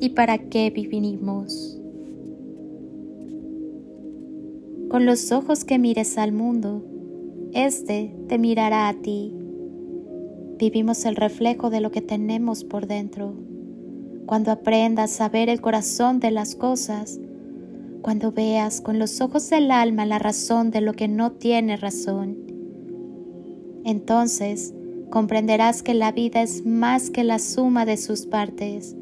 y para qué vivimos. Con los ojos que mires al mundo, éste te mirará a ti. Vivimos el reflejo de lo que tenemos por dentro. Cuando aprendas a ver el corazón de las cosas, cuando veas con los ojos del alma la razón de lo que no tiene razón, entonces comprenderás que la vida es más que la suma de sus partes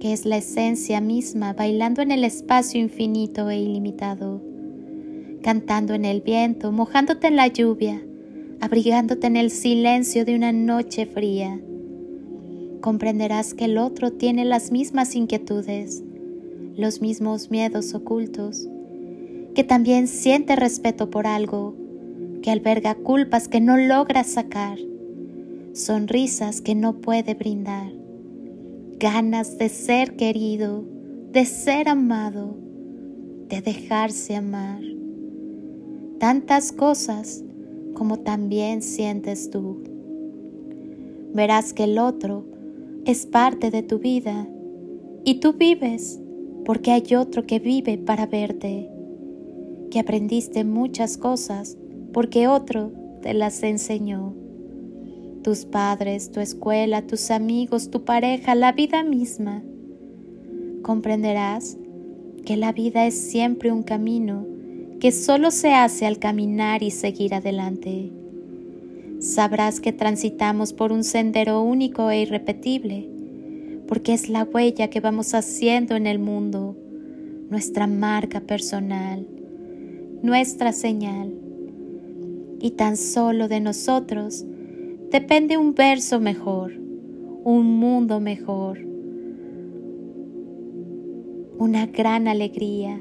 que es la esencia misma bailando en el espacio infinito e ilimitado, cantando en el viento, mojándote en la lluvia, abrigándote en el silencio de una noche fría. Comprenderás que el otro tiene las mismas inquietudes, los mismos miedos ocultos, que también siente respeto por algo, que alberga culpas que no logra sacar, sonrisas que no puede brindar ganas de ser querido, de ser amado, de dejarse amar. Tantas cosas como también sientes tú. Verás que el otro es parte de tu vida y tú vives porque hay otro que vive para verte, que aprendiste muchas cosas porque otro te las enseñó tus padres, tu escuela, tus amigos, tu pareja, la vida misma. Comprenderás que la vida es siempre un camino que solo se hace al caminar y seguir adelante. Sabrás que transitamos por un sendero único e irrepetible, porque es la huella que vamos haciendo en el mundo, nuestra marca personal, nuestra señal. Y tan solo de nosotros depende un verso mejor, un mundo mejor, una gran alegría,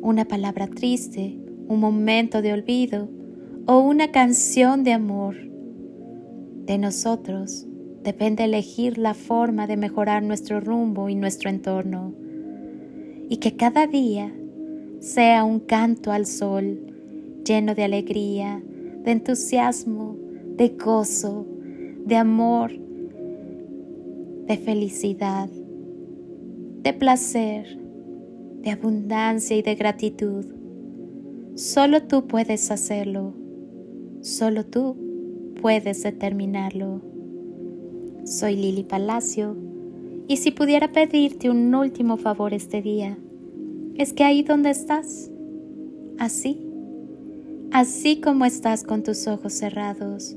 una palabra triste, un momento de olvido o una canción de amor. De nosotros depende elegir la forma de mejorar nuestro rumbo y nuestro entorno y que cada día sea un canto al sol lleno de alegría, de entusiasmo, de gozo, de amor, de felicidad, de placer, de abundancia y de gratitud. Solo tú puedes hacerlo. Solo tú puedes determinarlo. Soy Lili Palacio y si pudiera pedirte un último favor este día, es que ahí donde estás, así, así como estás con tus ojos cerrados,